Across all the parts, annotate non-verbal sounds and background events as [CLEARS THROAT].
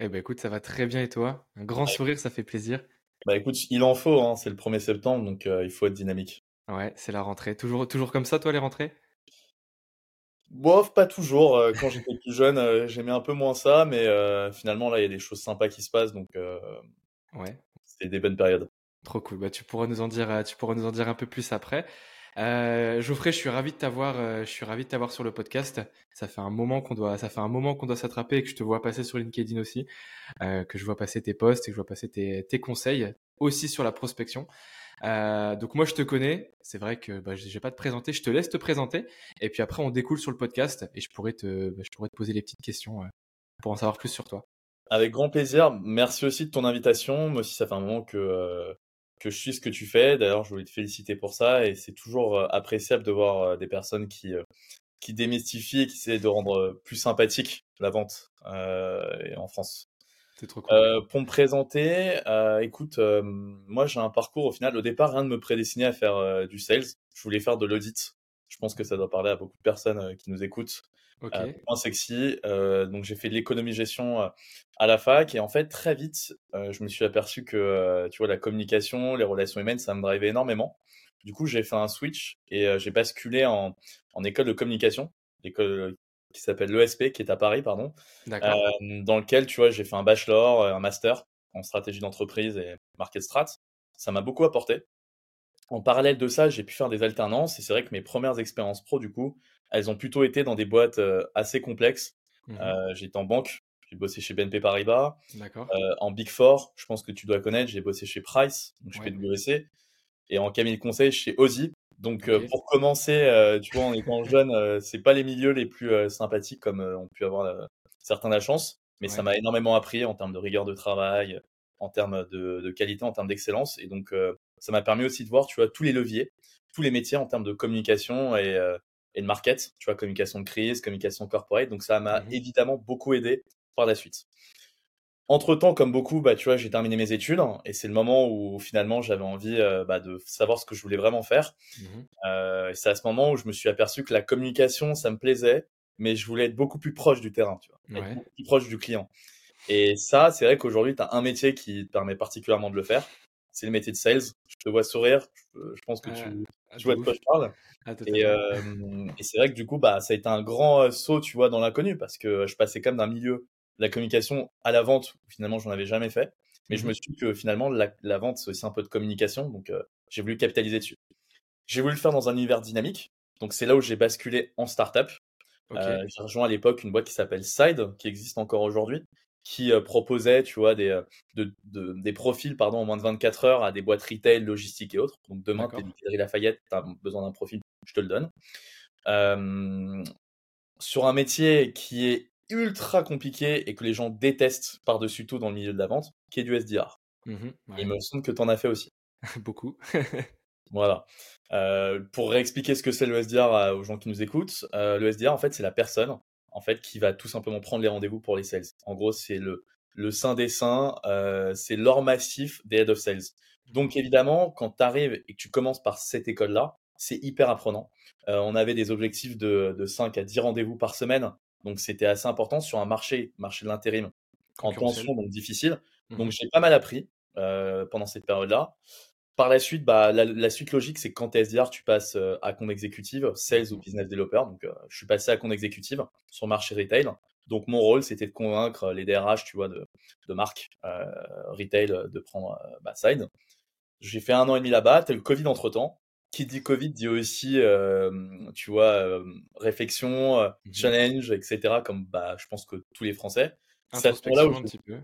Eh ben écoute, ça va très bien et toi? Un grand sourire, ça fait plaisir. Bah écoute, il en faut, hein, c'est le 1er septembre, donc euh, il faut être dynamique. Ouais, c'est la rentrée. Toujours, toujours comme ça, toi, les rentrées? Bof, pas toujours. euh, Quand j'étais plus jeune, euh, j'aimais un peu moins ça, mais finalement là, il y a des choses sympas qui se passent, donc Ouais, c'est des bonnes périodes. trop cool. Bah, tu pourras nous en dire, tu pourras nous en dire un peu plus après. Euh, Geoffrey, je suis ravi de t'avoir, euh, je suis ravi de t'avoir sur le podcast. Ça fait un moment qu'on doit, ça fait un moment qu'on doit s'attraper et que je te vois passer sur LinkedIn aussi, euh, que je vois passer tes posts et que je vois passer tes, tes conseils aussi sur la prospection. Euh, donc moi je te connais, c'est vrai que bah, je vais pas te présenter, je te laisse te présenter et puis après on découle sur le podcast et je pourrais te, bah, je pourrais te poser les petites questions euh, pour en savoir plus sur toi. Avec grand plaisir. Merci aussi de ton invitation. Moi aussi, ça fait un moment que euh, que je suis ce que tu fais. D'ailleurs, je voulais te féliciter pour ça, et c'est toujours euh, appréciable de voir euh, des personnes qui euh, qui démystifient et qui essaient de rendre plus sympathique la vente euh, en France. C'est trop cool. Euh, pour me présenter, euh, écoute, euh, moi j'ai un parcours au final. Au départ, rien ne me prédestinait à faire du sales. Je voulais faire de l'audit. Je pense que ça doit parler à beaucoup de personnes qui nous écoutent. Ok. Euh, point sexy. Euh, donc j'ai fait de l'économie-gestion euh, à la fac et en fait très vite, euh, je me suis aperçu que euh, tu vois la communication, les relations humaines, ça me drivait énormément. Du coup, j'ai fait un switch et euh, j'ai basculé en, en école de communication, l'école qui s'appelle l'ESP, qui est à Paris, pardon euh, dans lequel, tu vois, j'ai fait un bachelor, euh, un master en stratégie d'entreprise et market strat. Ça m'a beaucoup apporté. En parallèle de ça, j'ai pu faire des alternances et c'est vrai que mes premières expériences pro, du coup, elles ont plutôt été dans des boîtes euh, assez complexes. Mhm. Euh, j'étais en banque, j'ai bossé chez BNP Paribas, euh, en Big Four, je pense que tu dois connaître, j'ai bossé chez Price, donc chez Ouais. PwC, et en cabinet de conseil chez Ozzy. Donc euh, pour commencer, euh, tu vois, en étant jeune, c'est pas les milieux les plus sympathiques comme ont pu avoir certains la chance, mais ça m'a énormément appris en termes de rigueur de travail, en termes de, de qualité, en termes d'excellence, et donc ça m'a permis aussi de voir, tu vois, tous les leviers, tous les métiers en termes de communication et, euh, et de market, tu vois, communication de crise, communication corporate. Donc ça m'a Mhm. évidemment beaucoup aidé par la suite. Entre-temps, comme beaucoup, bah, tu vois, j'ai terminé mes études et c'est le moment où finalement j'avais envie euh, bah, de savoir ce que je voulais vraiment faire. Mhm. Euh, c'est à ce moment où je me suis aperçu que la communication, ça me plaisait, mais je voulais être beaucoup plus proche du terrain, tu vois, être Ouais. beaucoup plus proche du client. Et ça, c'est vrai qu'aujourd'hui, tu as un métier qui te permet particulièrement de le faire. C'est le métier de sales. Je te vois sourire. Je, pense que Ah, tu, ah, tu vois de quoi je parle. Ah, Et, euh, et c'est vrai que du coup, bah, ça a été un grand euh, saut, tu vois, dans l'inconnu, parce que je passais quand même d'un milieu de la communication à la vente, où finalement, j'en avais jamais fait. Mais je me Mhm. suis dit que finalement, la, la vente, c'est aussi un peu de communication, donc euh, j'ai voulu capitaliser dessus. J'ai voulu le faire dans un univers dynamique, donc c'est là où j'ai basculé en startup. Euh, j'ai rejoint à l'époque une boîte qui s'appelle Side, qui existe encore aujourd'hui, qui proposait, tu vois, des, de- de- des profils pardon, en moins de 24 heures à des boîtes retail, logistique et autres. Donc demain, tu es. Galerie Lafayette, tu as besoin d'un profil, je te le donne. Euh, sur un métier qui est ultra compliqué et que les gens détestent par-dessus tout dans le milieu de la vente, qui est du SDR. Mhm. Il me semble que tu en as fait aussi. [LAUGHS] Beaucoup. [LAUGHS] Voilà. Euh, pour réexpliquer ce que c'est le SDR aux gens qui nous écoutent, euh, le SDR, en fait, c'est la personne en fait, qui va tout simplement prendre les rendez-vous pour les sales. En gros, c'est le, le saint des saints, euh, c'est l'or massif des head of sales. Donc, évidemment, quand tu arrives et que tu commences par cette école-là, c'est hyper apprenant. Euh, on avait des objectifs de, de 5 à 10 rendez-vous par semaine, donc c'était assez important sur un marché, marché de l'intérim en tension, donc difficile. Donc, Mhm. j'ai pas mal appris euh, pendant cette période-là. Par la suite, bah, la, la suite logique, c'est que quand tu es SDR, tu passes euh, à compte exécutive, sales ou business developer. Donc, euh, je suis passé à compte exécutive sur le marché retail. Donc, mon rôle, c'était de convaincre les DRH, tu vois, de, de marques euh, retail de prendre bah, Side. J'ai fait un an et demi là-bas. T'as eu le Covid entre temps. Qui dit Covid dit aussi, tu vois, réflexion, mmh challenge, etc. Comme bah, je pense que tous les Français. Introspection un petit peu.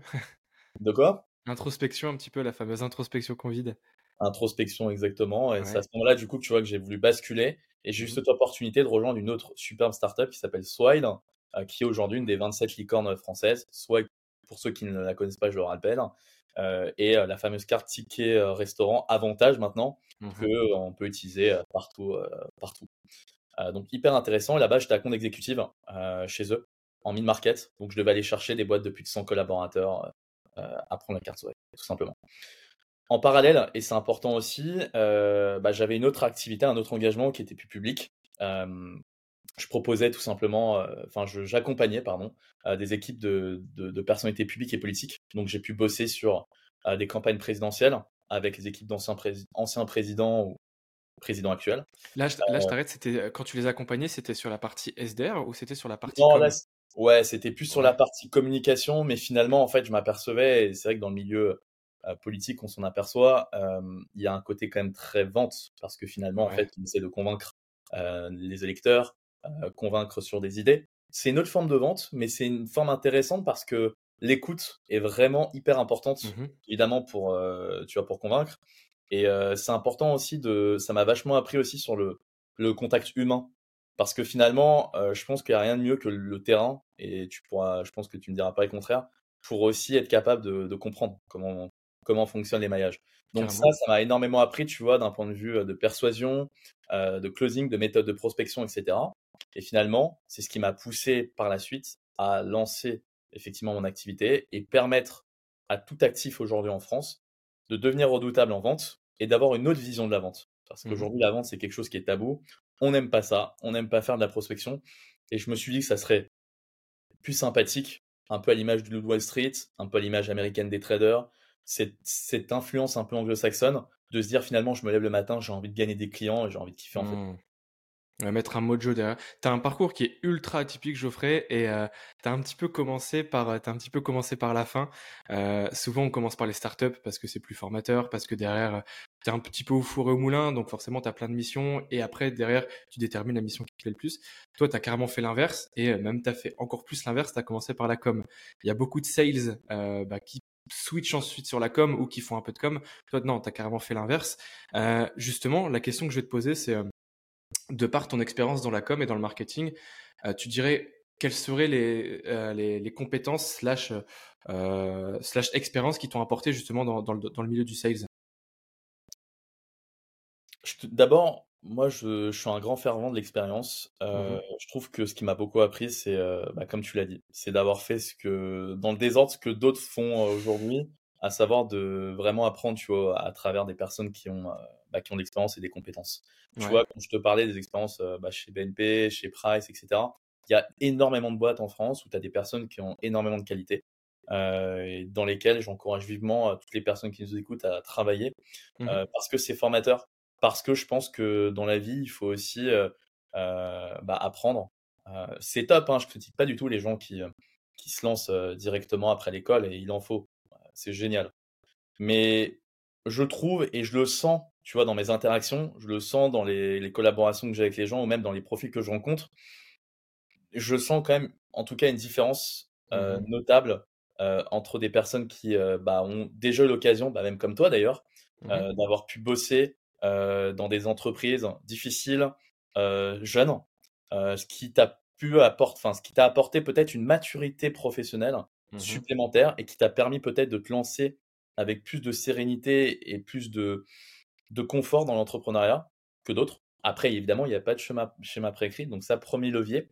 De quoi? Introspection un petit peu, la fameuse introspection Covid. Introspection, exactement. Et c'est à ce moment-là, du coup, que tu vois que j'ai voulu basculer. Et j'ai eu mmh cette opportunité de rejoindre une autre superbe startup qui s'appelle Swile, euh, qui est aujourd'hui une des 27 licornes françaises. Swile, pour ceux qui ne la connaissent pas, je le rappelle. Euh, et euh, la fameuse carte ticket restaurant avantage maintenant mmh qu'on peut utiliser partout. partout. donc hyper intéressant. Là-bas, j'étais à compte exécutive chez eux en mid-market. Donc je devais aller chercher des boîtes de plus de 100 collaborateurs à prendre la carte Swile, tout simplement. En parallèle, et c'est important aussi, euh, bah, j'avais une autre activité, un autre engagement qui était plus public. je proposais tout simplement, euh, enfin, j'accompagnais, pardon, euh, des équipes de, de, personnalités publiques et politiques. Donc, j'ai pu bosser sur des campagnes présidentielles avec les équipes d'anciens anciens présidents ou présidents actuels. Là, je, là, je t'arrête. C'était quand tu les accompagnais, c'était sur la partie SDR ou c'était sur la partie non, ouais, c'était plus sur la partie communication, mais finalement, en fait, je m'apercevais, et c'est vrai que dans le milieu euh, politique, on s'en aperçoit, il y a un côté quand même très vente, parce que finalement, en fait, on essaie de convaincre les électeurs, convaincre sur des idées. C'est une autre forme de vente, mais c'est une forme intéressante parce que l'écoute est vraiment hyper importante, mmh évidemment, pour, tu vois, pour convaincre. Et c'est important aussi de. Ça m'a vachement appris aussi sur le, le contact humain. Parce que finalement, je pense qu'il n'y a rien de mieux que le terrain, et tu pourras, je pense que tu me diras pas le contraire, pour aussi être capable de, de comprendre comment, comment fonctionnent les maillages. Donc ça, ça m'a énormément appris, tu vois, d'un point de vue de persuasion, de closing, de méthode de prospection, etc. Et finalement, c'est ce qui m'a poussé par la suite à lancer effectivement mon activité et permettre à tout actif aujourd'hui en France de devenir redoutable en vente et d'avoir une autre vision de la vente. Parce mmh qu'aujourd'hui, la vente, c'est quelque chose qui est tabou. On n'aime pas ça. On n'aime pas faire de la prospection. Et je me suis dit que ça serait plus sympathique, un peu à l'image du Wall Street, un peu à l'image américaine des traders, cette, influence un peu anglo-saxonne de se dire finalement je me lève le matin, j'ai envie de gagner des clients et j'ai envie de kiffer en fait. Mmh. Mettre un mojo derrière. T'as un parcours qui est ultra atypique, Geoffrey, et euh, t'as un petit peu commencé par, as un petit peu commencé par la fin. Euh, souvent, on commence par les startups parce que c'est plus formateur, parce que derrière, t'es un petit peu au four au moulin, donc forcément, t'as plein de missions, et après, derrière, tu détermines la mission qui te plaît le plus. Toi, t'as carrément fait l'inverse, et euh, même t'as fait encore plus l'inverse. T'as commencé par la com. Il y a beaucoup de sales bah, qui switch ensuite sur la com ou qui font un peu de com. Toi, non, tu as carrément fait l'inverse. Euh, justement, la question que je vais te poser, c'est euh, de par ton expérience dans la com et dans le marketing, euh, tu dirais quelles seraient les, les, compétences slash, slash expériences qui t'ont apporté justement dans, dans, le, dans le milieu du sales? D'abord, moi, je, suis un grand fervent de l'expérience. Mmh je trouve que ce qui m'a beaucoup appris, c'est, bah, comme tu l'as dit, c'est d'avoir fait ce que, dans le désordre, ce que d'autres font aujourd'hui, à savoir de vraiment apprendre, tu vois, à travers des personnes qui ont, bah, qui ont de l'expérience et des compétences. Tu vois, quand je te parlais des expériences bah, chez BNP, chez Price, etc., il y a énormément de boîtes en France où tu as des personnes qui ont énormément de qualité. et dans lesquelles j'encourage vivement toutes les personnes qui nous écoutent à travailler mmh parce que c'est formateur parce que je pense que dans la vie, il faut aussi bah, apprendre. c'est top, hein, je critique pas du tout les gens qui, qui se lancent directement après l'école et il en faut. C'est génial. Mais je trouve et je le sens, tu vois, dans mes interactions, je le sens dans les, collaborations que j'ai avec les gens ou même dans les profils que je rencontre. Je sens quand même, en tout cas, une différence mmh notable entre des personnes qui bah, ont déjà eu l'occasion, bah, même comme toi d'ailleurs, mmh d'avoir pu bosser euh, dans des entreprises difficiles, euh, jeunes, euh, ce qui t'a pu apporter, enfin, ce qui t'a apporté peut-être une maturité professionnelle mmh supplémentaire et qui t'a permis peut-être de te lancer avec plus de sérénité et plus de, de confort dans l'entrepreneuriat que d'autres. Après, évidemment, il n'y a pas de schéma, schéma préécrit, donc ça, premier levier.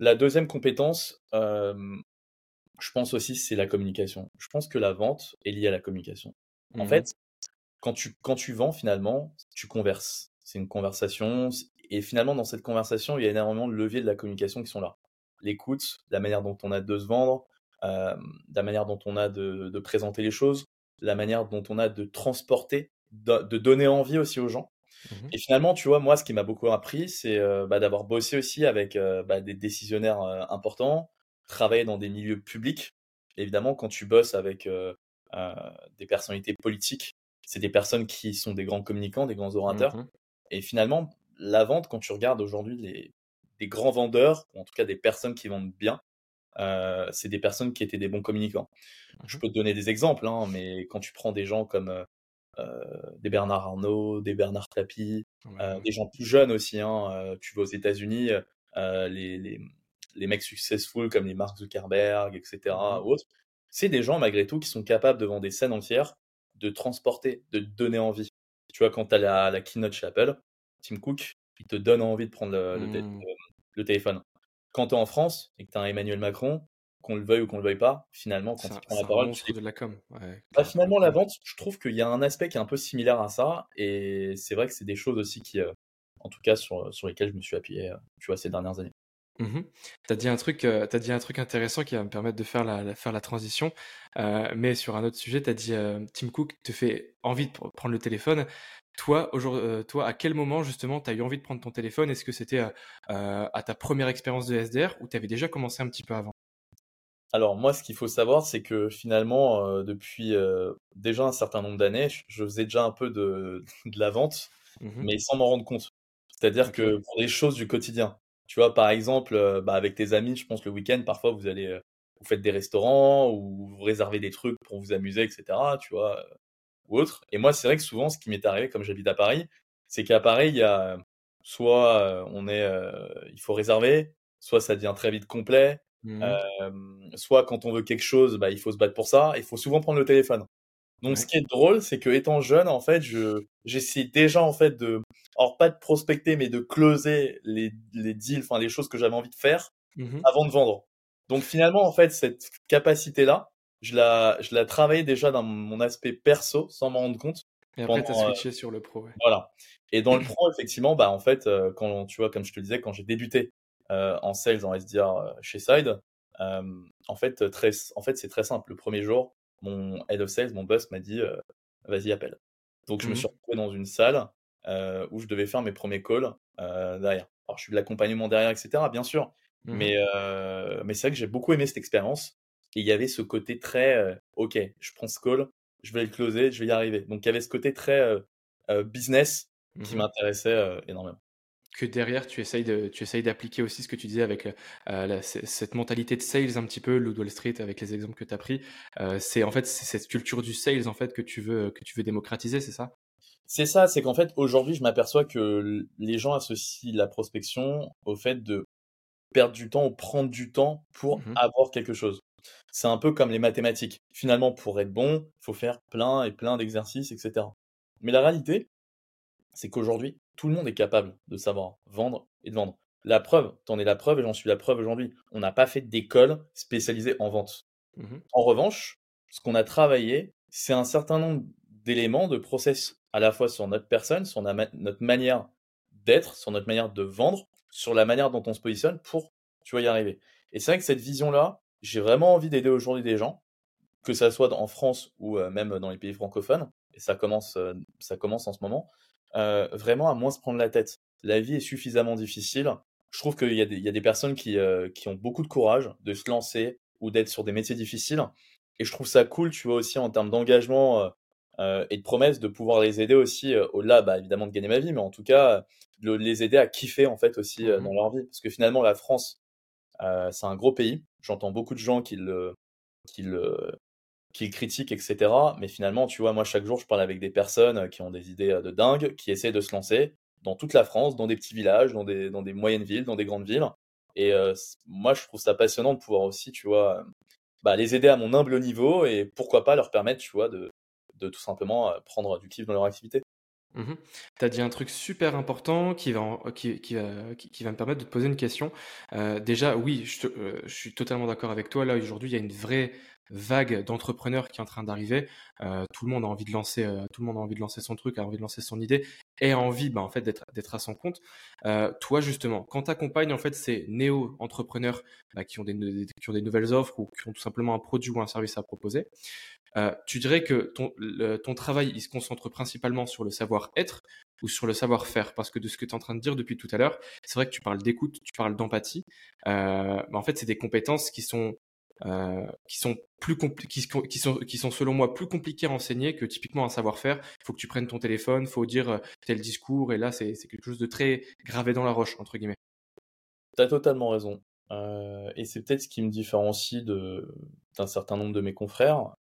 La deuxième compétence, je pense aussi, c'est la communication. Je pense que la vente est liée à la communication. En mmh fait, quand tu, quand tu vends, finalement, tu converses. C'est une conversation. Et finalement, dans cette conversation, il y a énormément de leviers de la communication qui sont là. L'écoute, la manière dont on a de se vendre, euh, la manière dont on a de, de, présenter les choses, la manière dont on a de transporter, de, de donner envie aussi aux gens. Mmh Et finalement, tu vois, moi, ce qui m'a beaucoup appris, c'est euh, bah, d'avoir bossé aussi avec euh, bah, des décisionnaires importants, travailler dans des milieux publics. Évidemment, quand tu bosses avec des personnalités politiques, c'est des personnes qui sont des grands communicants, des grands orateurs. Mmh Et finalement, la vente, quand tu regardes aujourd'hui les, des grands vendeurs, ou en tout cas des personnes qui vendent bien, euh, c'est des personnes qui étaient des bons communicants. Je Mmh peux te donner des exemples, hein, mais quand tu prends des gens comme euh, euh, des Bernard Arnault, des Bernard Tapie, euh, des gens plus jeunes aussi, hein, tu vas aux États-Unis, les, les, les mecs successful comme les Mark Zuckerberg, etc. Mmh c'est des gens malgré tout qui sont capables de vendre des scènes entières, de transporter, de te donner envie. Tu vois, quand tu as la, la keynote chez Apple, Tim Cook, il te donne envie de prendre le, Mmh. le- le téléphone. Quand tu es en France et que tu as Emmanuel Macron, qu'on le veuille ou qu'on le veuille pas, finalement, quand il prend la parole, tu monstre de la com. Ouais, bah, finalement, la vente, je trouve qu'il y a un aspect qui est un peu similaire à ça, et c'est vrai que c'est des choses aussi qui, euh, en tout cas, sur, sur lesquelles je me suis appuyé, euh, tu vois, ces dernières années. Mhm. T'as dit un truc, euh, t'as dit un truc intéressant qui va me permettre de faire la, la- faire la transition. Euh, mais sur un autre sujet, t'as dit euh, Tim Cook te fait envie de pr- prendre le téléphone. Toi, aujourd'hui, euh, toi, à quel moment justement t'as eu envie de prendre ton téléphone? Est-ce que c'était à ta première expérience de SDR ou t'avais déjà commencé un petit peu avant? Alors, moi, ce qu'il faut savoir, c'est que finalement, depuis déjà un certain nombre d'années, je, faisais déjà un peu de, [LAUGHS] de la vente, Mhm. mais sans m'en rendre compte. C'est-à-dire que pour des choses du quotidien, tu vois, par exemple, euh, bah, avec tes amis, je pense le week-end, parfois, vous allez, euh, vous faites des restaurants ou vous réservez des trucs pour vous amuser, etc., tu vois, euh, ou autre. Et moi, c'est vrai que souvent, ce qui m'est arrivé, comme j'habite à Paris, c'est qu'à Paris, il y a soit euh, on est, euh, il faut réserver, soit ça devient très vite complet, euh, soit quand on veut quelque chose, bah, il faut se battre pour ça, il faut souvent prendre le téléphone. Donc, ce qui est drôle, c'est que étant jeune, en fait, je j'essayais déjà en fait de, alors pas de prospecter, mais de closer les, les deals, enfin les choses que j'avais envie de faire Mhm. avant de vendre. Donc finalement, en fait, cette capacité-là, je la, je la travaillais déjà dans mon aspect perso, sans m'en rendre compte. Et après, t'as euh, switché sur le pro. Ouais. voilà. Et dans le [CLEARS THROAT] pro, effectivement, bah en fait, euh, quand tu vois, comme je te le disais, quand j'ai débuté euh, en sales, en SDR euh, chez Side, euh, en fait, très, en fait, c'est très simple. Le premier jour, mon head of sales, mon boss m'a dit, euh, vas-y, appelle. Donc je me Mhm. suis retrouvé dans une salle euh, où je devais faire mes premiers calls euh, derrière. Alors je suis de l'accompagnement derrière, etc. Bien sûr, Mhm. mais mais c'est vrai que j'ai beaucoup aimé cette expérience. Et il y avait ce côté très, ok, je prends ce call, je vais le closer, je vais y arriver. Donc il y avait ce côté très business qui Mhm. m'intéressait énormément. Que derrière tu essayes de tu essayes d'appliquer aussi ce que tu disais avec euh, la- cette mentalité de sales un petit peu le Wall Street avec les exemples que tu as pris Euh, c'est en fait c'est cette culture du sales en fait que tu veux que tu veux démocratiser c'est ça? C'est ça, c'est qu'en fait aujourd'hui je m'aperçois que les gens associent la prospection au fait de perdre du temps ou prendre du temps pour Mhm. avoir quelque chose. C'est un peu comme les mathématiques. Finalement, pour être bon, il faut faire plein et plein d'exercices, etc. Mais la réalité, c'est qu'aujourd'hui, tout le monde est capable de savoir vendre et de vendre. La preuve, t'en es la preuve et j'en suis la preuve aujourd'hui. On n'a pas fait d'école spécialisée en vente. Mhm. En revanche, ce qu'on a travaillé, c'est un certain nombre d'éléments, de process, à la fois sur notre personne, sur notre manière d'être, sur notre manière de vendre, sur la manière dont on se positionne pour, tu vois, y arriver. Et c'est vrai que cette vision-là, j'ai vraiment envie d'aider aujourd'hui des gens, que ça soit en France ou euh, même dans les pays francophones, et ça commence, euh, ça commence en ce moment, euh, vraiment à moins se prendre la tête. La vie est suffisamment difficile. Je trouve qu'il y, a des- il y a des personnes qui, euh, qui ont beaucoup de courage de se lancer ou d'être sur des métiers difficiles. Et je trouve ça cool, tu vois, aussi en termes d'engagement euh, euh, et de promesses, de pouvoir les aider aussi, euh, au-delà, bah, évidemment, de gagner ma vie, mais en tout cas, de les aider à kiffer, en fait, aussi euh, Mhm. dans leur vie. Parce que finalement, la France, euh, c'est un gros pays. J'entends beaucoup de gens qui le, qui le, qui le critiquent, etc. Mais finalement, tu vois, moi, chaque jour, je parle avec des personnes euh, qui ont des idées euh, de dingue, qui essaient de se lancer dans toute la France, dans des petits villages, dans des, dans des moyennes villes, dans des grandes villes. Et euh, moi, je trouve ça passionnant de pouvoir aussi, tu vois, bah, les aider à mon humble niveau et pourquoi pas leur permettre, tu vois, de, de tout simplement prendre du kiff dans leur activité. Mhm. Tu as dit un truc super important qui va, qui, qui qui, va me permettre de te poser une question. Déjà, oui, je suis totalement d'accord avec toi. Là, aujourd'hui, il y a une vraie vague d'entrepreneurs qui est en train d'arriver. Euh, tout le monde a envie de lancer, euh, tout le monde a envie de lancer son truc, a envie de lancer son idée et a envie, bah, en fait, d'être, à son compte. Euh, toi, justement, quand tu accompagnes en fait ces néo-entrepreneurs bah, qui ont des, qui ont des nouvelles offres ou qui ont tout simplement un produit ou un service à proposer, tu dirais que ton, travail, il se concentre principalement sur le savoir-être ou sur le savoir-faire? Parce que de ce que tu es en train de dire depuis tout à l'heure, c'est vrai que tu parles d'écoute, tu parles d'empathie. Mais en fait, c'est des compétences qui sont qui sont plus qui, qui, sont, qui sont selon moi plus compliqués à enseigner que typiquement un savoir-faire. Il faut que tu prennes ton téléphone, il faut dire tel discours, et là c'est quelque chose de très gravé dans la roche, entre guillemets. Tu as totalement raison. et c'est peut-être ce qui me différencie d'un certain nombre de mes confrères.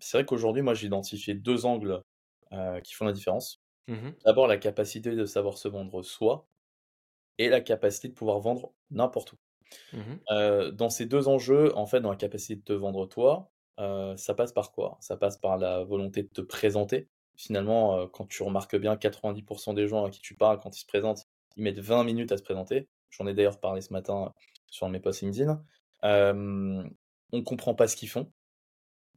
c'est vrai qu'aujourd'hui, moi, j'ai identifié deux angles qui font la différence. Mmh D'abord, la capacité de savoir se vendre soi et la capacité de pouvoir vendre n'importe où. Mmh dans ces deux enjeux, en fait, dans la capacité de te vendre toi, ça passe par quoi? Ça passe par la volonté de te présenter. Finalement, quand tu remarques bien, 90% des gens à qui tu parles, quand ils se présentent, ils mettent 20 minutes à se présenter. J'en ai d'ailleurs parlé ce matin sur mes posts LinkedIn. on comprend pas ce qu'ils font.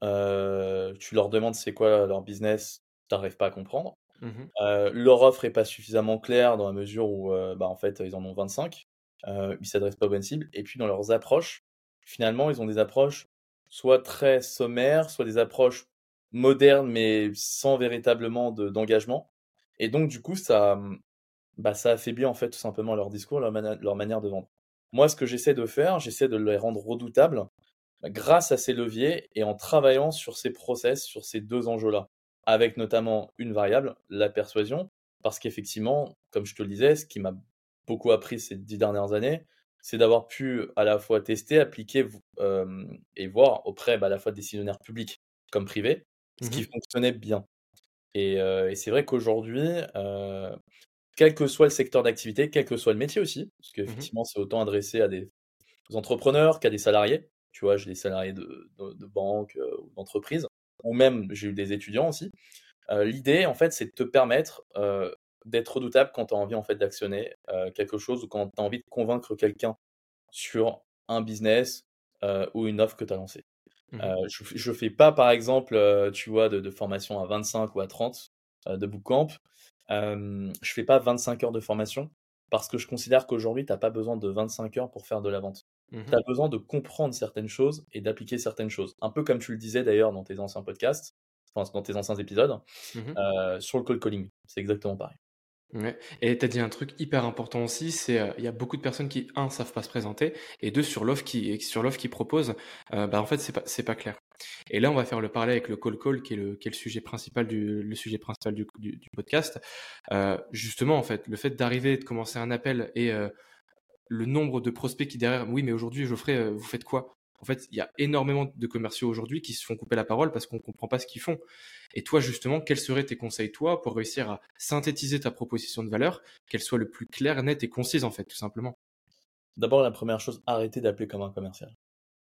tu leur demandes c'est quoi leur business, tu n'arrives pas à comprendre. Mmh leur offre est pas suffisamment claire dans la mesure où, bah, en fait, ils en ont 25. Ils s'adressent pas aux bonnes cibles. Et puis dans leurs approches, finalement, ils ont des approches soit très sommaires, soit des approches modernes, mais sans véritablement d'engagement. et donc, du coup, ça, bah, ça affaiblit en fait tout simplement leur discours, leur, leur manière de vendre. Moi, ce que j'essaie de faire, j'essaie de les rendre redoutables bah, grâce à ces leviers et en travaillant sur ces process, sur ces deux enjeux-là avec notamment une variable, la persuasion, parce qu'effectivement, comme je te le disais, ce qui m'a beaucoup appris ces dix dernières années, c'est d'avoir pu à la fois tester, appliquer et voir auprès bah, à la fois de décisionnaires publics comme privés, ce qui mmh fonctionnait bien. Et, c'est vrai qu'aujourd'hui, quel que soit le secteur d'activité, quel que soit le métier aussi, parce mmh qu'effectivement, c'est autant adressé à des entrepreneurs qu'à des salariés. Tu vois, j'ai des salariés de, de, banques ou d'entreprises ou même j'ai eu des étudiants aussi. L'idée, en fait, c'est de te permettre d'être redoutable quand tu as envie en fait d'actionner quelque chose ou quand tu as envie de convaincre quelqu'un sur un business ou une offre que tu as lancée. Mmh je ne fais pas, par exemple, tu vois, de, formation à 25 ou à 30 de bootcamp. je je fais pas 25 heures de formation parce que je considère qu'aujourd'hui, tu n'as pas besoin de 25 heures pour faire de la vente. Mmh tu as besoin de comprendre certaines choses et d'appliquer certaines choses. Un peu comme tu le disais d'ailleurs dans tes anciens podcasts, enfin, dans tes anciens épisodes, mmh euh, sur le cold calling. C'est exactement pareil. Ouais. Et tu as dit un truc hyper important aussi, c'est euh, il y a beaucoup de personnes qui, un, savent pas se présenter, et deux, sur l'offre qui, qu'ils proposent, euh, bah, en fait, c'est pas, pas clair. Et là, on va faire le parler avec le call call, qui est le, qui sujet principal du, le sujet principal du, du, podcast. Euh, justement, en fait, le fait d'arriver, de commencer un appel et le nombre de prospects qui derrière, oui, mais aujourd'hui, Geoffrey, vous faites quoi? En fait, il y a énormément de commerciaux aujourd'hui qui se font couper la parole parce qu'on ne comprend pas ce qu'ils font. Et toi, justement, quels seraient tes conseils, toi, pour réussir à synthétiser ta proposition de valeur, qu'elle soit le plus claire, nette et concise, en fait, tout simplement? D'abord, la première chose, arrêtez d'appeler comme un commercial.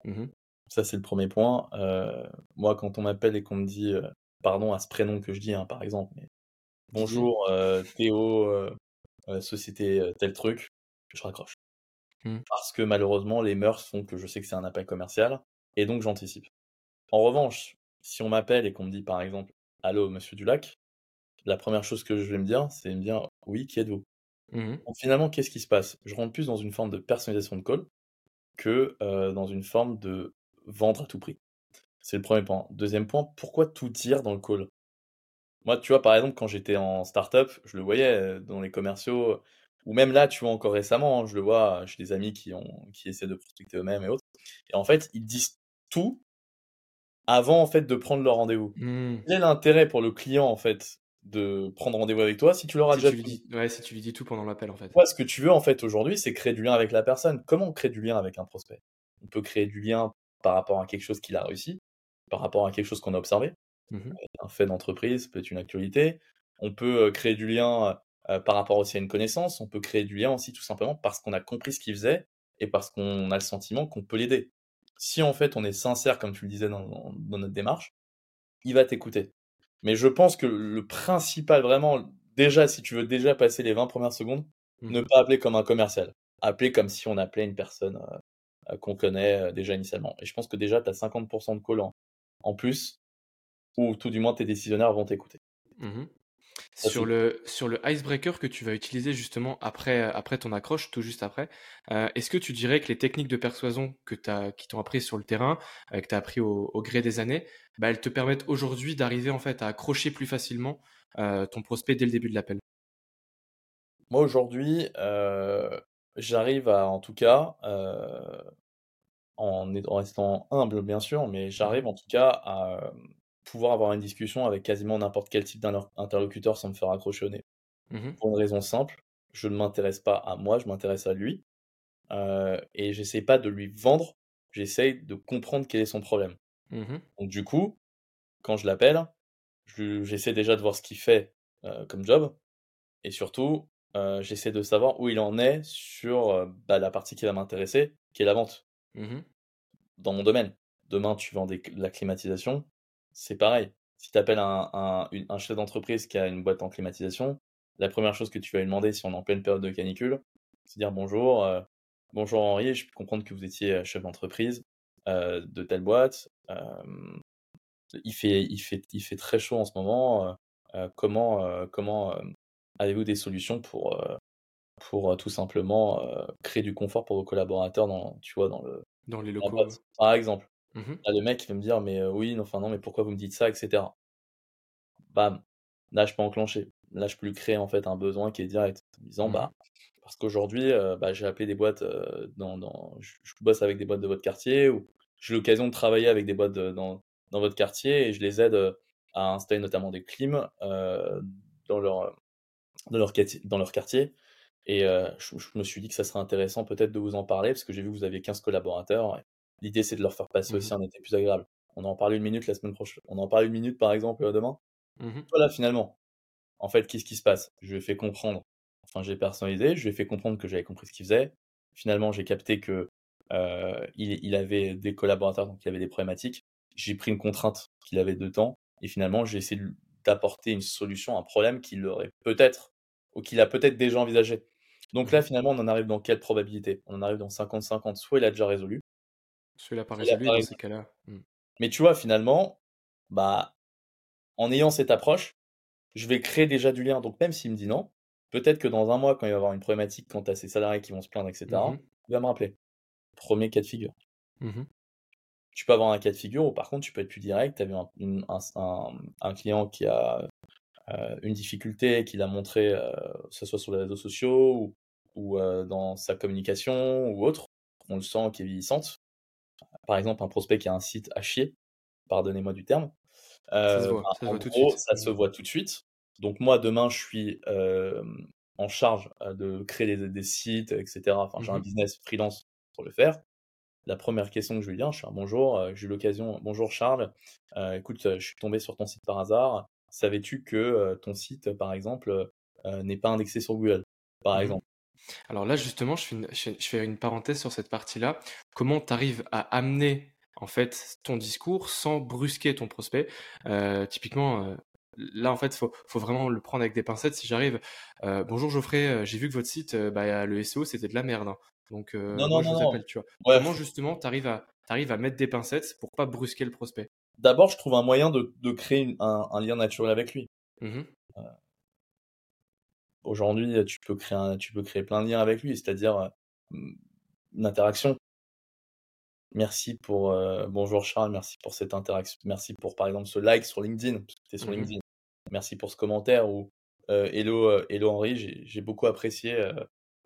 Mmh Ça, c'est le premier point. Euh, moi, quand on m'appelle et qu'on me dit, euh, pardon à ce prénom que je dis, hein, par exemple, mais bonjour, Théo, société tel truc, je raccroche. Mmh. Parce que malheureusement, les mœurs font que je sais que c'est un appel commercial, et donc j'anticipe. En revanche, si on m'appelle et qu'on me dit par exemple Allô, monsieur Dulac, la première chose que je vais me dire, c'est me dire Oui, qui êtes-vous? Mmh finalement, qu'est-ce qui se passe? Je rentre plus dans une forme de personnalisation de call que dans une forme de vendre à tout prix. C'est le premier point. Deuxième point, pourquoi tout dire dans le call? Moi, tu vois, par exemple, quand j'étais en startup, je le voyais dans les commerciaux, ou même là, tu vois, encore récemment, hein, je le vois, j'ai des amis qui, ont, qui essaient de prospecter eux-mêmes et autres. Et en fait, ils disent tout avant en fait de prendre leur rendez-vous. Mmh. Quel est l'intérêt pour le client en fait de prendre rendez-vous avec toi si tu leur as déjà dit? Ouais, si tu lui dis tout pendant l'appel en fait. Toi, ce que tu veux en fait aujourd'hui, c'est créer du lien avec la personne. Comment on crée du lien avec un prospect? On peut créer du lien par rapport à quelque chose qu'il a réussi, par rapport à quelque chose qu'on a observé, mmh un fait d'entreprise, peut-être une actualité. On peut créer du lien euh, par rapport aussi à une connaissance, on peut créer du lien aussi tout simplement parce qu'on a compris ce qu'il faisait et parce qu'on a le sentiment qu'on peut l'aider. Si en fait on est sincère, comme tu le disais dans, notre démarche, il va t'écouter. Mais je pense que le principal vraiment, déjà si tu veux déjà passer les 20 premières secondes, mmh ne pas appeler comme un commercial. Appeler comme si on appelait une personne euh, euh, qu'on connaît déjà initialement. Et je pense que déjà tu as 50% de call en, plus, ou tout du moins tes décisionnaires vont t'écouter. Mmh sur le, sur le icebreaker que tu vas utiliser justement après, après ton accroche, tout juste après, euh, est-ce que tu dirais que les techniques de persuasion que as, qui t'ont appris sur le terrain, euh, que tu as appris au, gré des années, bah, elles te permettent aujourd'hui d'arriver en fait à accrocher plus facilement euh, ton prospect dès le début de l'appel? Moi aujourd'hui, j'arrive à en tout cas en, en restant humble, bien sûr, mais j'arrive en tout cas à pouvoir avoir une discussion avec quasiment n'importe quel type d'interlocuteur sans me faire accrocher Mmh Pour une raison simple, je ne m'intéresse pas à moi, je m'intéresse à lui. Euh, et j'essaie pas de lui vendre, j'essaye de comprendre quel est son problème. Mmh Donc du coup, quand je l'appelle, j'essaie déjà de voir ce qu'il fait euh, comme job. Et surtout, euh, j'essaie de savoir où il en est sur euh, bah, la partie qui va m'intéresser, qui est la vente. Mmh Dans mon domaine. Demain, tu vends des, de la climatisation, c'est pareil. Si tu appelles un, un, un chef d'entreprise qui a une boîte en climatisation, la première chose que tu vas lui demander si on est en pleine période de canicule, c'est dire bonjour, euh, bonjour Henri, je peux comprendre que vous étiez euh, chef d'entreprise euh, de telle boîte. il, fait, il, fait, il fait très chaud en ce moment. comment comment avez-vous des solutions pour, pour tout simplement créer du confort pour vos collaborateurs dans, tu vois, dans, le, dans les locaux Par exemple. Mmh le mec il va me dire mais oui, non, enfin non, mais pourquoi vous me dites ça, etc. Bam, là je peux enclencher là, je peux lui créer en fait un besoin qui est direct, en disant, Mmh bah, parce qu'aujourd'hui, bah, j'ai appelé des boîtes, dans, dans, je, bosse avec des boîtes de votre quartier, ou j'ai l'occasion de travailler avec des boîtes dans, dans votre quartier, et je les aide à installer notamment des clims dans, leur, dans, leur, dans leur quartier. Et je, me suis dit que ça serait intéressant peut-être de vous en parler, parce que j'ai vu que vous aviez 15 collaborateurs. L'idée, c'est de leur faire passer mmh aussi un été plus agréable. On en parle une minute la semaine prochaine. On en parle une minute, par exemple, demain. Mmh voilà, finalement, en fait, qu'est-ce qui se passe? Je lui ai fait comprendre, enfin, j'ai personnalisé, je lui ai fait comprendre que j'avais compris ce qu'il faisait. Finalement, j'ai capté que euh, il, avait des collaborateurs, donc il avait des problématiques. J'ai pris une contrainte qu'il avait de temps, et finalement, j'ai essayé d'apporter une solution à un problème qu'il aurait peut-être, ou qu'il a peut-être déjà envisagé. Donc là, mmh. finalement, on en arrive dans quelle probabilité? On en arrive dans 50-50. Soit il a déjà résolu. Il a pas résolu dans ces cas-là. Mmh. Mais tu vois, finalement, bah, en ayant cette approche, je vais créer déjà du lien. Donc même s'il me dit non, peut-être que dans un mois, quand il va avoir une problématique quant à ses salariés qui vont se plaindre, etc., mmh il va me rappeler. Premier cas de figure. Mmh tu peux avoir un cas de figure où par contre tu peux être plus direct. Tu as vu un, client qui a euh, une difficulté, qu'il a montré, euh, que ce soit sur les réseaux sociaux ou, euh, dans sa communication ou autre. On le sent qui est vieillissante. Par exemple, un prospect qui a un site à chier, pardonnez-moi du terme, ça se voit, ça, se voit tout de suite. ça se voit tout de suite. Donc moi, demain, je suis en charge de créer des, sites, etc. Enfin, j'ai un mmh business freelance pour le faire. La première question que je lui dis, je suis un bonjour, j'ai eu l'occasion, bonjour Charles, écoute, je suis tombé sur ton site par hasard. Savais-tu que ton site, par exemple, n'est pas indexé sur Google, par mmh exemple? Alors là, justement, je fais, je fais une parenthèse sur cette partie-là. Comment tu arrives à amener en fait ton discours sans brusquer ton prospect? Euh, typiquement, euh, là en fait, faut, faut vraiment le prendre avec des pincettes. Si j'arrive, euh, bonjour Geoffrey, j'ai vu que votre site, bah, le SEO c'était de la merde. Hein. Donc moi je vous appelle, tu vois. Comment justement à arrives à mettre des pincettes pour pas brusquer le prospect? D'abord, je trouve un moyen de, de créer un, lien naturel avec lui. Mmh aujourd'hui, tu peux créer tu peux créer plein de liens avec lui, c'est-à-dire une interaction Merci pour euh, bonjour Charles, merci pour cette interaction, merci pour par exemple ce like sur LinkedIn, tu sur mmh LinkedIn. Merci pour ce commentaire ou euh, hello, euh, hello Henri, j'ai beaucoup apprécié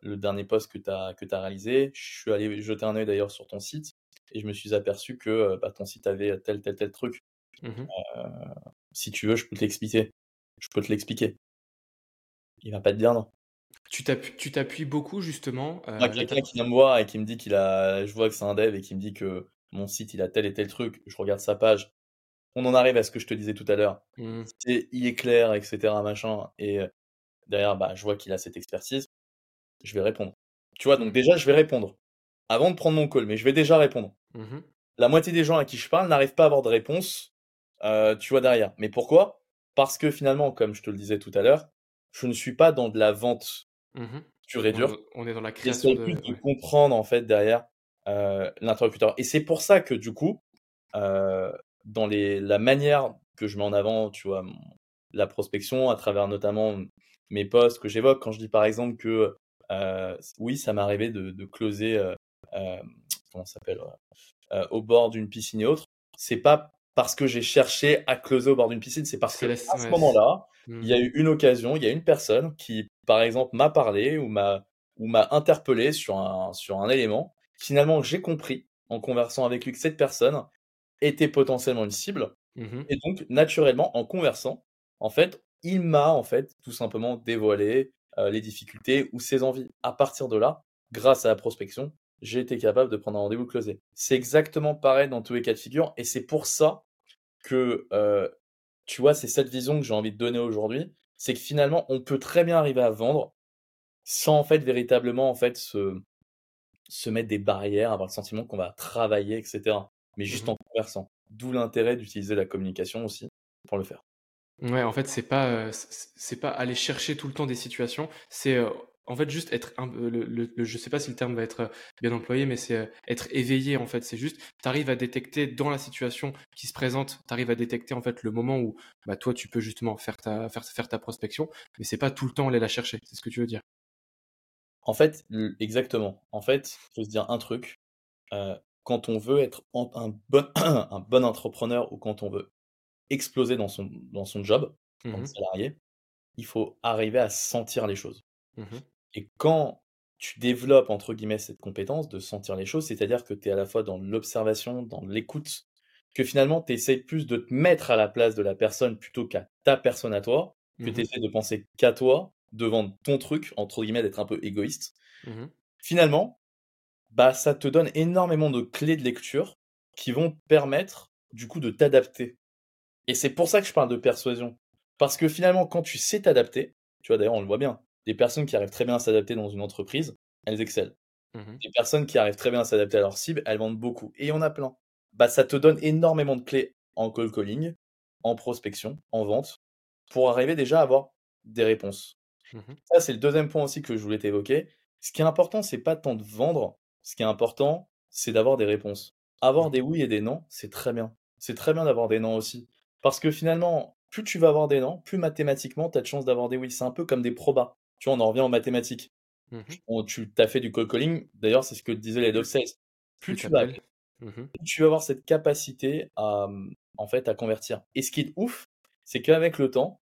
le dernier post que tu as, que as réalisé. Je suis allé jeter un œil d'ailleurs sur ton site et je me suis aperçu que bah, ton site avait tel, tel, tel truc. Mmh si tu veux, je peux te l'expliquer. Je peux te l'expliquer. Il va pas te dire non. Tu t'appuies beaucoup justement. Euh, quelqu'un qui vient me voir et qui me dit qu'il a, je vois que c'est un dev et qui me dit que mon site il a tel et tel truc, je regarde sa page. On en arrive à ce que je te disais tout à l'heure. Mmh. Il est clair, etc. Machin. Et euh, derrière, bah, je vois qu'il a cette expertise. Je vais répondre. Tu vois, donc déjà, je vais répondre. Avant de prendre mon call, mais je vais déjà répondre. Mmh La moitié des gens à qui je parle n'arrivent pas à avoir de réponse, euh, tu vois, derrière. Mais pourquoi? Parce que finalement, comme je te le disais tout à l'heure, je ne suis pas dans de la vente Mmh et dur. On est dans la création de... de comprendre en fait derrière euh, l'interlocuteur. Et c'est pour ça que du coup, euh, dans les, la manière que je mets en avant, tu vois, la prospection à travers notamment mes posts que j'évoque, quand je dis par exemple que euh, oui, ça m'est arrivé de, de closer, comment s'appelle, au bord d'une piscine et autres, c'est pas parce que j'ai cherché à closer au bord d'une piscine, c'est parce que à ce moment-là, il y a mmh. eu une occasion, il y a une personne qui, par exemple, m'a parlé ou m'a ou m'a interpellé sur un sur un élément. Finalement, j'ai compris en conversant avec lui que cette personne était potentiellement une cible. Mmh Et donc, naturellement, en conversant, en fait, il m'a, en fait, tout simplement dévoilé euh, les difficultés ou ses envies. À partir de là, grâce à la prospection, j'ai été capable de prendre un rendez-vous closé. C'est exactement pareil dans tous les cas de figure, et c'est pour ça que, euh, tu vois, c'est cette vision que j'ai envie de donner aujourd'hui, c'est que finalement, on peut très bien arriver à vendre sans, en fait, véritablement, en fait, se, se mettre des barrières, avoir le sentiment qu'on va travailler, etc. Mais juste Mmh en conversant. D'où l'intérêt d'utiliser la communication aussi pour le faire. Ouais, en fait, c'est pas, c c'est pas aller chercher tout le temps des situations, c'est, heu, en fait, juste être un peu le le le je sais pas si le terme va être, heu, bien employé, mais c'est, heu, être éveillé, en fait. C'est juste, tu arrives à détecter dans la situation qui se présente, tu arrives à détecter, en fait, le moment où, bah, toi, tu peux justement faire ta faire faire ta prospection, mais c'est pas tout le temps aller la chercher, c'est ce que tu veux dire? En fait, exactement. En fait, il faut se dire un truc, heu, quand on veut être un bon [CLEARS THROAT] un bon entrepreneur ou quand on veut exploser dans son dans son job, en Mmh salarié, il faut arriver à sentir les choses. Mmh Et quand tu développes, entre guillemets, cette compétence de sentir les choses, c'est-à-dire que tu es à la fois dans l'observation, dans l'écoute, que finalement tu essaies plus de te mettre à la place de la personne plutôt qu'à ta personne à toi, que tu Mmh essaies de penser qu'à toi, de vendre ton truc, entre guillemets, d'être un peu égoïste. Mmh Finalement, bah, ça te donne énormément de clés de lecture qui vont te permettre, du coup, de t'adapter. Et c'est pour ça que je parle de persuasion. Parce que finalement, quand tu sais t'adapter, tu vois, d'ailleurs, on le voit bien, des personnes qui arrivent très bien à s'adapter dans une entreprise, elles excellent. Mmh Des personnes qui arrivent très bien à s'adapter à leur cible, elles vendent beaucoup. Et il y en a plein. Bah, ça te donne énormément de clés en cold calling, en prospection, en vente, pour arriver déjà à avoir des réponses. Mmh Ça, c'est le deuxième point aussi que je voulais t'évoquer. Ce qui est important, c'est pas tant de vendre, ce qui est important, c'est d'avoir des réponses. Avoir Mmh des oui et des non, c'est très bien. C'est très bien d'avoir des non aussi. Parce que finalement, plus tu vas avoir des non, plus mathématiquement, tu as de chances d'avoir des oui. C'est un peu comme des probas. Tu vois, on en revient en mathématiques. Mmh On tu as fait du cold calling, d'ailleurs, c'est ce que disaient les sales. Plus tu vas tu Mmh plus tu vas avoir cette capacité à, en fait, à convertir. Et ce qui est ouf, c'est qu'avec le temps,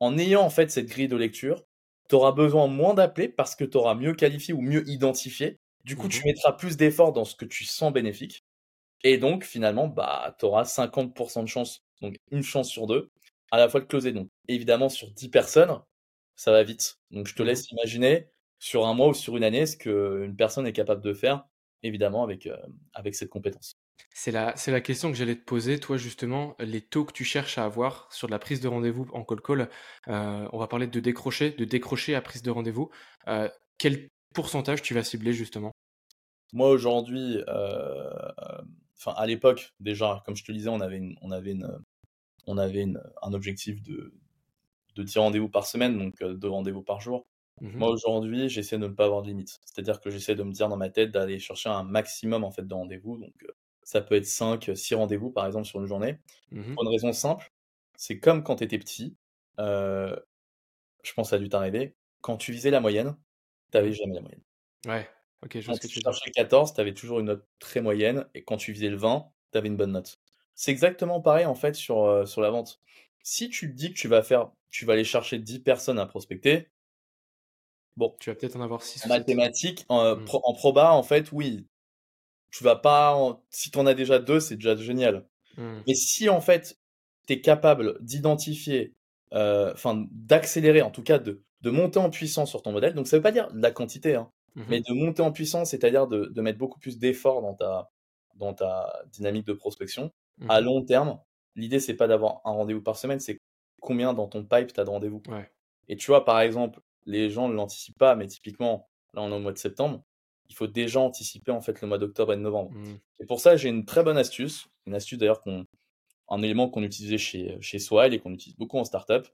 en ayant, en fait, cette grille de lecture, tu auras besoin moins d'appeler parce que tu auras mieux qualifié ou mieux identifié. Du coup, tu Mmh mettras plus d'efforts dans ce que tu sens bénéfique et donc finalement, bah, tu auras 50 de chance, donc une chance sur 2, à la fois de closer. Donc évidemment, sur 10 personnes, ça va vite. Donc je te Mmh laisse imaginer sur un mois ou sur une année ce qu'une personne est capable de faire, évidemment avec, heu, avec cette compétence. C'est la c'est la question que j'allais te poser. Toi, justement, les taux que tu cherches à avoir sur la prise de rendez-vous en cold call, heu, on va parler de décrocher, de décrocher à prise de rendez-vous. Heu, quel pourcentage tu vas cibler justement? Moi aujourd'hui, enfin à l'époque déjà, comme je te le disais, on avait une on avait une, on avait une un objectif de de 10 rendez-vous par semaine, donc heu, 2 rendez-vous par jour. Mmh Moi aujourd'hui, j'essaie de ne pas avoir de limite. C'est-à-dire que j'essaie de me dire dans ma tête d'aller chercher un maximum en fait de rendez-vous, donc heu, ça peut être 5, 6 rendez-vous par exemple sur une journée. Mmh Pour une raison simple, c'est comme quand tu étais petit, je pense que ça a dû t'arriver, quand tu visais la moyenne, tu avais Mmh jamais la moyenne. Ouais, OK, je Quand tu cherchais 14, tu avais toujours une note très moyenne et quand tu visais le 20, tu avais une bonne note. C'est exactement pareil en fait sur, sur la vente. Si tu te dis que tu vas faire tu vas aller chercher 10 personnes à prospecter, bon, Tu vas peut-être en avoir 6 en ou 7. mathématiques, en, heu, Mmh. pro en proba, en fait, oui, tu vas pas en si tu en as déjà 2, c'est déjà génial. Mmh. Mais si en fait, tu es capable d'identifier, heu, enfin d'accélérer, en tout cas de de monter en puissance sur ton modèle, donc ça veut pas dire la quantité, hein, mais Mmh de monter en puissance, c'est-à-dire de de mettre beaucoup plus d'efforts dans ta dans ta dynamique de prospection. À long terme, l'idée c'est pas d'avoir un rendez-vous par semaine, c'est combien dans ton pipe tu as de rendez-vous. Ouais. Et tu vois, par exemple, les gens ne l'anticipent pas, mais typiquement, là on est au mois de septembre, il faut déjà anticiper en fait le mois d'octobre et de novembre. Mmh. Et pour ça, j'ai une très bonne astuce, une astuce d'ailleurs qu'on un élément qu'on utilisait chez, chez Swile et qu'on utilise beaucoup en startup,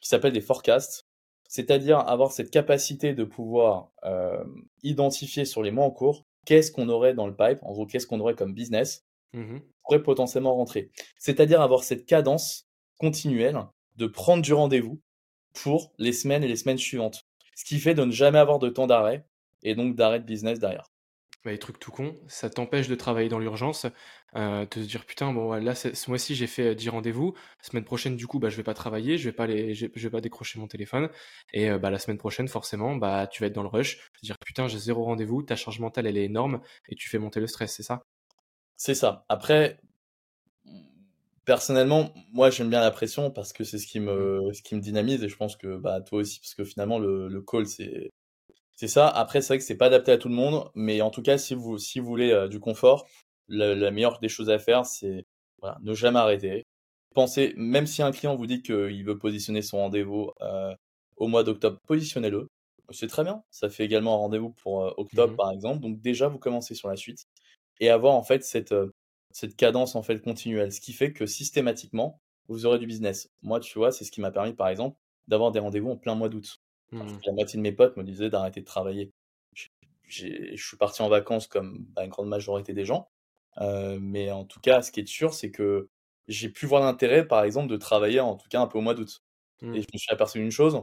qui s'appelle des forecasts. C'est-à-dire avoir cette capacité de pouvoir euh, identifier sur les mois en cours qu'est-ce qu'on aurait dans le pipe, en gros, qu'est-ce qu'on aurait comme business Mmh pourrait potentiellement rentrer. C'est-à-dire avoir cette cadence continuelle de prendre du rendez-vous pour les semaines et les semaines suivantes. Ce qui fait de ne jamais avoir de temps d'arrêt et donc d'arrêt de business derrière. Bah, les trucs tout cons, ça t'empêche de travailler dans l'urgence, heu, de se dire: «Putain, bon, là, ce mois-ci, j'ai fait, heu, 10 rendez-vous. Semaine prochaine, du coup, bah, je vais pas travailler, je vais pas aller je vais pas décrocher mon téléphone» et heu, bah, la semaine prochaine, forcément, bah, tu vas être dans le rush, te dire: «Putain, j'ai zéro rendez-vous», ta charge mentale, elle est énorme et tu fais monter le stress, c'est ça? C'est ça. Après, personnellement, moi j'aime bien la pression parce que c'est ce qui Mmh. me, ce qui me dynamise et je pense que bah toi aussi parce que finalement le, le call c'est c'est ça. Après c'est vrai que c'est pas adapté à tout le monde, mais en tout cas si vous si vous voulez euh, du confort, la, la meilleure des choses à faire c'est voilà, ne jamais arrêter. Pensez, même si un client vous dit qu'il veut positionner son rendez-vous euh, au mois d'octobre, positionnez-le. C'est très bien. Ça fait également un rendez-vous pour euh, octobre Mhm. par exemple. Donc déjà vous commencez sur la suite et avoir en fait cette euh, cette cadence en fait continuelle, ce qui fait que systématiquement vous aurez du business. Moi, tu vois, c'est ce qui m'a permis par exemple d'avoir des rendez-vous en plein mois d'août. Que la moitié de mes potes me disaient d'arrêter de travailler. Je suis parti en vacances comme bah, une grande majorité des gens, Euh, mais en tout cas, ce qui est sûr, c'est que j'ai pu voir l'intérêt, par exemple, de travailler en tout cas un peu au mois d'août. Et Mhm. je me suis aperçu d'une chose,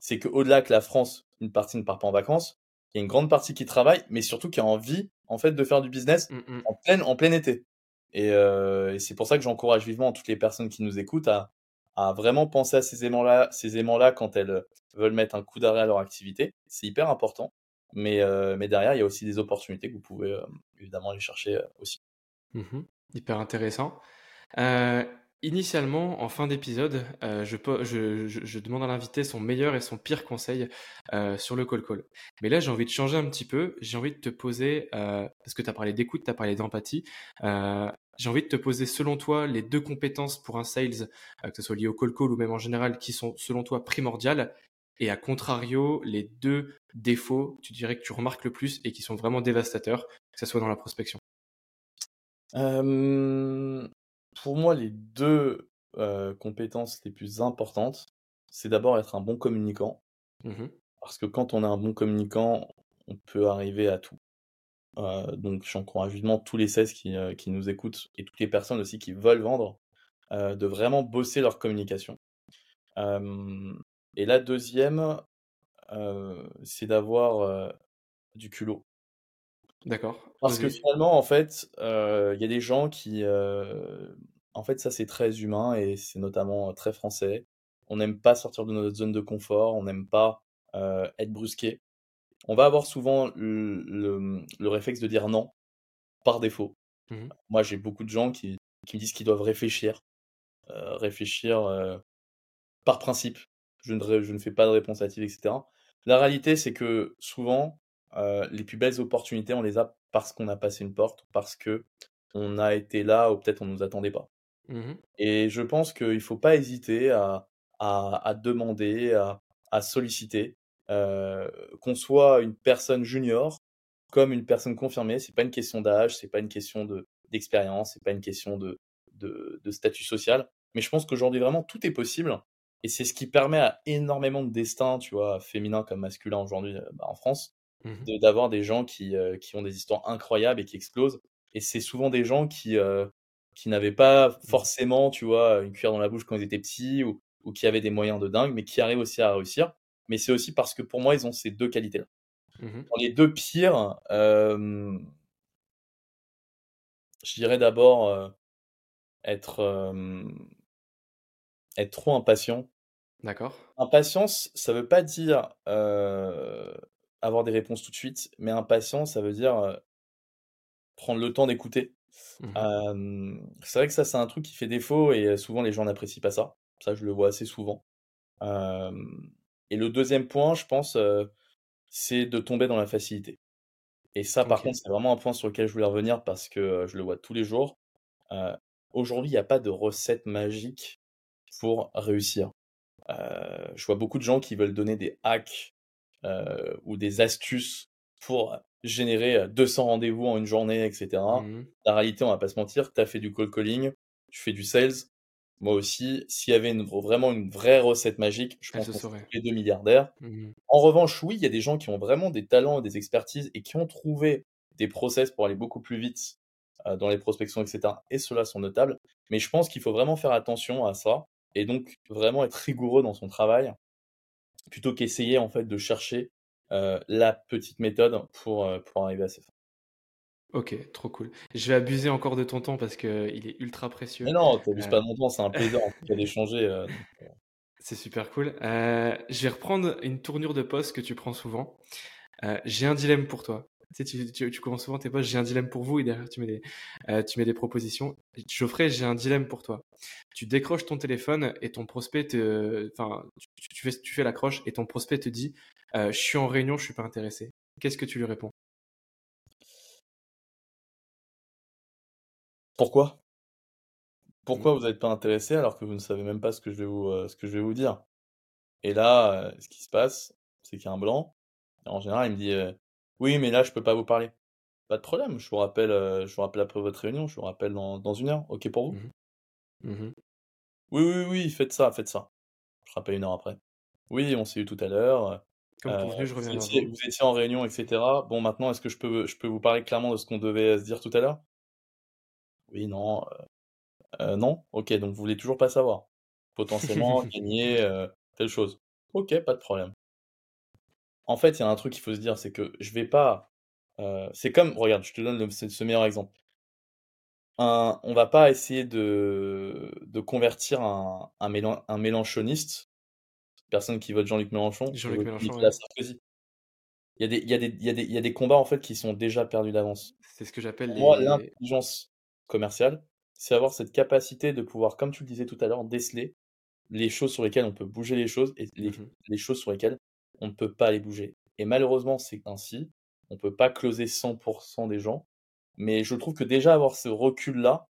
c'est qu'au-delà que la France, une partie ne part pas en vacances, il y a une grande partie qui travaille, mais surtout qui a envie, en fait, de faire du business Mhm. en plein, en plein été. Et, euh, et c'est pour ça que j'encourage vivement toutes les personnes qui nous écoutent à, à vraiment penser à ces aimants-là, ces aimants-là quand elles veulent mettre un coup d'arrêt à leur activité. C'est hyper important. Mais, euh, mais derrière, il y a aussi des opportunités que vous pouvez euh, évidemment aller chercher aussi. Mhm. Hyper intéressant. Initialement, en fin d'épisode, euh, je, demande à l'invité son meilleur et son pire conseil euh, sur le call call. Mais là, j'ai envie de changer un petit peu. J'ai envie de te poser, euh, parce que tu as parlé d'écoute, tu as parlé d'empathie, j'ai envie de te poser, selon toi, les deux compétences pour un sales, que ce soit lié au call call ou même en général, qui sont, selon toi, primordiales. Et à contrario, les deux défauts, tu dirais que tu remarques le plus et qui sont vraiment dévastateurs, que ce soit dans la prospection. Euh, pour moi, les deux euh, compétences les plus importantes, c'est d'abord être un bon communicant. Mhm. Parce que quand on est un bon communicant, on peut arriver à tout. Euh, donc j'encourage vivement tous les 16 qui, euh, qui nous écoutent et toutes les personnes aussi qui veulent vendre de vraiment bosser leur communication. Et la deuxième, c'est d'avoir du culot. D'accord. Parce que finalement, en fait, euh, il y a des gens qui... euh, en fait, ça c'est très humain et c'est notamment euh, très français. On n'aime pas sortir de notre zone de confort, on n'aime pas euh, être brusqué. On va avoir souvent le, le- le réflexe de dire non par défaut. Mhm. Moi, j'ai beaucoup de gens qui, qui me disent qu'ils doivent réfléchir, réfléchir par principe. Je ne, je ne fais pas de réponse hâtive, etc. La réalité, c'est que souvent, euh, les plus belles opportunités, on les a parce qu'on a passé une porte, parce que on a été là ou peut-être on ne nous attendait pas. Mhm. Et je pense qu'il ne faut pas hésiter à, à, à demander, à, à solliciter, euh, qu'on soit une personne junior comme une personne confirmée. C'est pas une question d'âge, c'est pas une question de d'expérience, c'est pas une question de, de, de statut social. Mais je pense qu'aujourd'hui vraiment tout est possible. Et c'est ce qui permet à énormément de destins, tu vois, féminins comme masculins aujourd'hui euh, bah, en France, De- d'avoir des gens qui, euh, qui ont des histoires incroyables et qui explosent. Et c'est souvent des gens qui, euh, qui n'avaient pas forcément, tu vois, une cuillère dans la bouche quand ils étaient petits ou, ou qui avaient des moyens de dingue, mais qui arrivent aussi à réussir. Mais c'est aussi parce que pour moi, ils ont ces deux qualités-là. Dans les deux pires, euh, je dirais d'abord euh, être, être trop impatient. D'accord. Impatience, ça veut pas dire euh, avoir des réponses tout de suite, mais impatience, ça veut dire euh, prendre le temps d'écouter. Euh, c'est vrai que ça, c'est un truc qui fait défaut et souvent les gens n'apprécient pas ça. Ça, je le vois assez souvent. Euh, et le deuxième point, je pense, c'est de tomber dans la facilité. Et ça, par contre, c'est vraiment un point sur lequel je voulais revenir parce que je le vois tous les jours. Aujourd'hui, il n'y a pas de recette magique pour réussir. Je vois beaucoup de gens qui veulent donner des hacks ou des astuces pour générer euh, 200 rendez-vous en une journée, etc. Mhm. La réalité, on va pas se mentir, tu as fait du cold calling, tu fais du sales. Moi aussi, s'il y avait une, vraiment une vraie recette magique, je Elle pense se qu'on les deux milliardaires. Mhm. En revanche, oui, il y a des gens qui ont vraiment des talents et des expertises et qui ont trouvé des process pour aller beaucoup plus vite euh, dans les prospections, etc. Et ceux-là sont notables. Mais je pense qu'il faut vraiment faire attention à ça et donc vraiment être rigoureux dans son travail plutôt qu'essayer en fait de chercher euh, la petite méthode pour, euh, pour arriver à ses fins. Ok, trop cool. Je vais abuser encore de ton temps parce que il est ultra Mais précieux. non, t'abuses Euh, pas de mon temps, c'est un plaisir en tout cas d'échanger. [LAUGHS] c'est super cool. Je vais reprendre une tournure de poste que tu prends souvent. J'ai un dilemme pour toi. Tu, tu, tu, commences souvent tes posts, j'ai un dilemme pour vous, et derrière tu mets des, euh, tu mets des propositions. Geoffrey, j'ai un dilemme pour toi. Tu décroches ton téléphone et ton prospect te, enfin, tu, tu, fais, tu fais l'accroche et ton prospect te dit, euh, je suis en réunion, je suis pas intéressé. Qu'est-ce que tu lui réponds? Pourquoi? Pourquoi mmh. vous n'êtes pas intéressé alors que vous ne savez même pas ce que je vais vous, euh, ce que je vais vous dire? Et là, ce qui se passe, c'est qu'il y a un blanc. En général, il me dit Oui, mais là, je peux pas vous parler. Pas de problème, je vous rappelle, je vous rappelle après votre réunion, je vous rappelle dans, dans une heure. Ok pour vous? Mmh mmh Oui, oui, oui, faites ça, faites ça. Je rappelle une heure après. Oui, on s'est eu tout à l'heure. Comme convenu, je vous, reviens étiez, vous étiez en réunion, etc. Bon, maintenant, est-ce que je peux, je peux vous parler clairement de ce qu'on devait se dire tout à l'heure? Oui, non. non? Ok, donc vous voulez toujours pas savoir. Potentiellement [LAUGHS] gagner telle chose. Ok, pas de problème en fait, il y a un truc qu'il faut se dire, c'est que je vais pas. Euh, c'est comme, regarde, je te donne le, ce, meilleur exemple. Un, on va pas essayer de, de convertir un, un, un mélanchoniste, personne qui vote Jean-Luc Mélenchon, Jean-Luc Mélenchon, Il y, a des, il, y a des, il, y a des, il y a des combats en fait qui sont déjà perdus d'avance. C'est ce que j'appelle les... Moi, l'intelligence commerciale, c'est avoir cette capacité de pouvoir, comme tu le disais tout à l'heure, déceler les choses sur lesquelles on peut bouger les choses et les, mmh les choses sur lesquelles on ne peut pas les bouger. Et malheureusement, c'est ainsi. On ne peut pas closer 100% des gens. Mais je trouve que déjà avoir ce recul-là,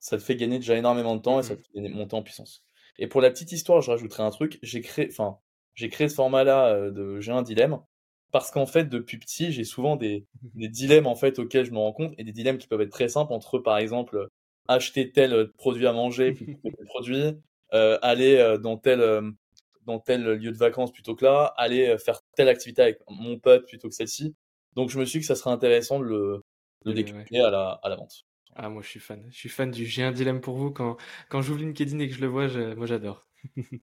ça te fait gagner déjà énormément de temps et ça mmh te fait monter en puissance. Et pour la petite histoire, je rajouterai un truc. J'ai créé, enfin, j'ai créé ce format-là euh, de j'ai un dilemme parce qu'en fait, depuis petit, j'ai souvent des, des, dilemmes en fait auxquels je me rends compte et des dilemmes qui peuvent être très simples entre, par exemple, acheter tel euh, produit à manger tel produit, euh, aller dans tel dans tel lieu de vacances plutôt que là, aller euh, faire telle activité avec mon pote plutôt que celle-ci. Donc je me suis dit que ça serait intéressant de le, de à, la, à la vente. Ah, moi je suis fan. Je suis fan du J'ai un dilemme pour vous. Quand, quand j'ouvre LinkedIn et que je le vois, moi j'adore. [LAUGHS]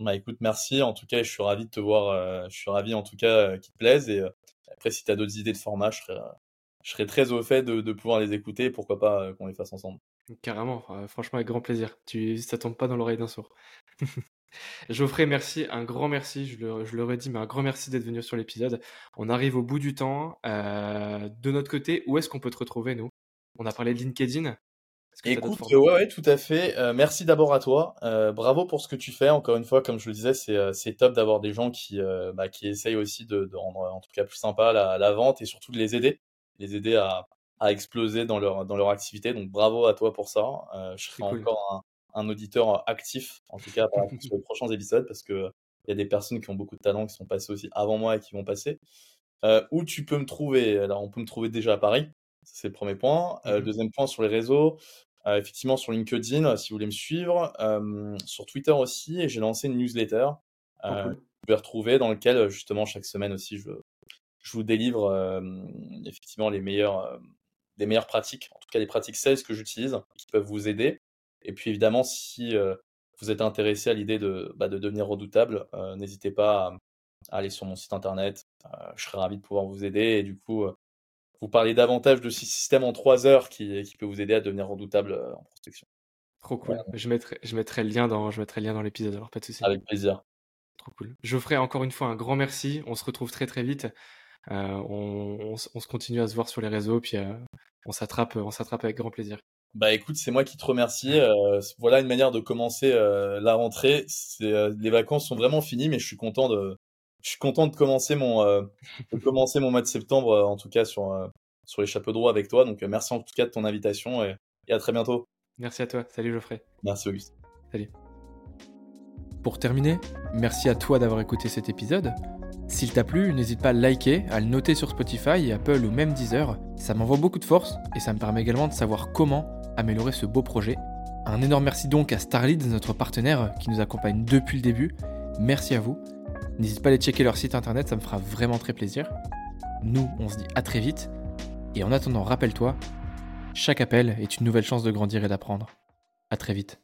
bah écoute, merci. En tout cas, je suis ravi de te voir. Euh, je suis ravi en tout cas euh, qu'il te plaise. Et après, si tu as d'autres idées de format, je serais, je serais très au fait de, de pouvoir les écouter. Pourquoi pas qu'on les fasse ensemble. Carrément. franchement, avec grand plaisir. Tu, ça tombe pas dans l'oreille d'un sourd. [LAUGHS] Geoffrey, merci, un grand merci, je le, je le redis, mais un grand merci d'être venu sur l'épisode. On arrive au bout du temps. Euh, de notre côté, où est-ce qu'on peut te retrouver, nous? On a parlé de LinkedIn. Écoute, ouais, ouais, tout à fait. Euh, merci d'abord à toi. Euh, bravo pour ce que tu fais. Encore une fois, comme je le disais, c'est top d'avoir des gens qui, bah, qui essayent aussi de, de, rendre en tout cas plus sympa la, la, vente et surtout de les aider, les aider à, à exploser dans leur, dans leur activité. Donc bravo à toi pour ça. je serai encore un, un auditeur actif, en tout cas sur les prochains épisodes, parce que il y a des personnes qui ont beaucoup de talent qui sont passées aussi avant moi et qui vont passer. Euh, où tu peux me trouver? Alors, on peut me trouver déjà à Paris, c'est le premier point. Euh, mmh deuxième point, sur les réseaux, euh, effectivement sur LinkedIn, si vous voulez me suivre, sur Twitter aussi, et j'ai lancé une newsletter oh, que vous pouvez retrouver dans lequel justement chaque semaine aussi je, je vous délivre effectivement les meilleures, les meilleures pratiques, en tout cas les pratiques sales que j'utilise, qui peuvent vous aider. Et puis évidemment, si vous êtes intéressé à l'idée de, bah, de, devenir redoutable, n'hésitez pas à, aller sur mon site internet. je serai ravi de pouvoir vous aider et du coup, vous parler davantage de ce système en trois heures qui, qui peut vous aider à devenir redoutable en prospection. Trop cool. Je, mettrai, je, mettrai, le lien dans, je mettrai le lien dans l'épisode, alors pas de souci. Avec plaisir. Trop cool. Je ferai encore une fois un grand merci. On se retrouve très très vite. on, on, se continue à se voir sur les réseaux, puis on s'attrape, on s'attrape avec grand plaisir. Bah écoute, c'est moi qui te remercie. Euh, voilà une manière de commencer euh, la rentrée. Euh, les vacances sont vraiment finies, mais je suis content de, je suis content de commencer mon, de [LAUGHS] commencer mon mois de septembre, en tout cas sur sur les chapeaux de roue avec toi. Donc merci en tout cas de ton invitation et, et à très bientôt. Merci à toi. Salut Geoffrey. Merci Auguste. Salut. Pour terminer, merci à toi d'avoir écouté cet épisode. S'il t'a plu, n'hésite pas à liker, à le noter sur Spotify, Apple ou même Deezer. Ça m'envoie beaucoup de force et ça me permet également de savoir comment améliorer ce beau projet. Un énorme merci donc à Starlead, notre partenaire qui nous accompagne depuis le début. Merci à vous. N'hésite pas à aller checker leur site internet, ça me fera vraiment très plaisir. Nous, on se dit à très vite. Et en attendant, rappelle-toi, chaque appel est une nouvelle chance de grandir et d'apprendre. À très vite.